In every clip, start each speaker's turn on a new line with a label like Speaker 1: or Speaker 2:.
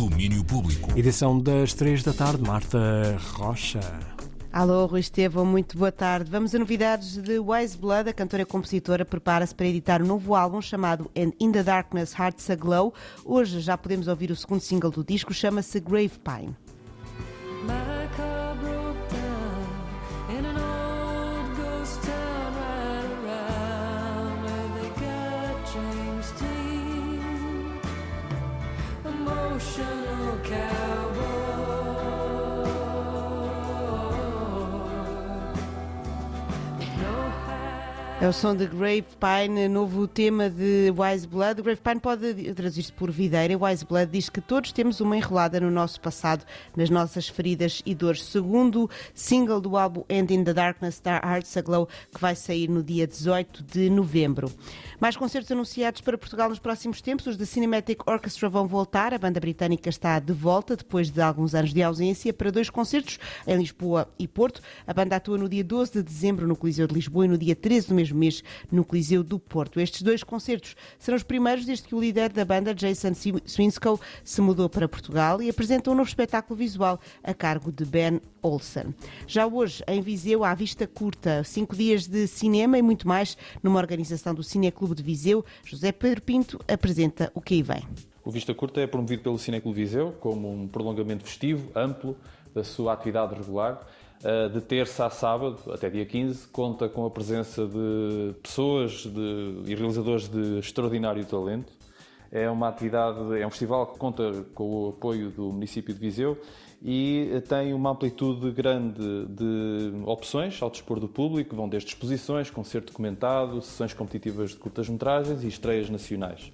Speaker 1: Domínio Público.
Speaker 2: Edição das 3 da tarde, Marta Rocha.
Speaker 3: Alô, Rui Estevão, muito boa tarde. Vamos a novidades de Wise Blood. A cantora e compositora prepara-se para editar um novo álbum chamado And In the Darkness Hearts Aglow. Hoje já podemos ouvir o segundo single do disco, chama-se Grave Pine.
Speaker 4: Emotional cowboy.
Speaker 3: É o som de Grave Pine, novo tema de Wise Blood. Grave Pine pode traduzir-se por videira. Wise Blood diz que todos temos uma enrolada no nosso passado, nas nossas feridas e dores. Segundo single do álbum End in the Darkness, da Hearts Aglow, que vai sair no dia 18 de novembro. Mais concertos anunciados para Portugal nos próximos tempos. Os da Cinematic Orchestra vão voltar. A banda britânica está de volta depois de alguns anos de ausência para dois concertos em Lisboa e Porto. A banda atua no dia 12 de dezembro no Coliseu de Lisboa e no dia 13 do mesmo mês no Coliseu do Porto. Estes dois concertos serão os primeiros desde que o líder da banda, Jason Swinskow, se mudou para Portugal e apresenta um novo espetáculo visual a cargo de Ben Olsen. Já hoje, em Viseu, há vista curta, cinco dias de cinema e muito mais numa organização do Cineclube de Viseu. José Pedro Pinto apresenta o que aí vem.
Speaker 5: O Vista Curta é promovido pelo Cineclube Viseu como um prolongamento festivo, amplo, da sua atividade regular. Uh, De terça a sábado, até dia 15, conta com a presença de pessoas de- e realizadores de extraordinário talento. É uma atividade, é um festival que conta com o apoio do município de Viseu e eh, tem uma amplitude grande de opções ao dispor do público, vão desde exposições, concerto documentado, sessões competitivas de curtas-metragens e estreias nacionais.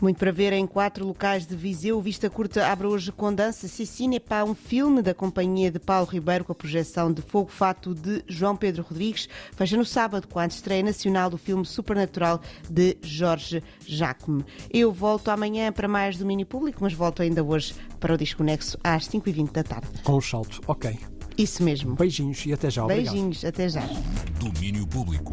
Speaker 3: Muito para ver em quatro locais de Viseu. O Vista Curta abre hoje com dança Cecine para um filme da companhia de Paulo Ribeiro com a projeção de Fogo Fato de João Pedro Rodrigues. Fecha no sábado com a estreia nacional do filme Supernatural de Jorge Jacome. Eu volto amanhã para mais domínio público, mas volto ainda hoje para o Desconexo às 5h20 da tarde.
Speaker 2: Com o salto, ok.
Speaker 3: Isso mesmo.
Speaker 2: Beijinhos e até já. Obrigado.
Speaker 3: Beijinhos, até já.
Speaker 1: Domínio Público.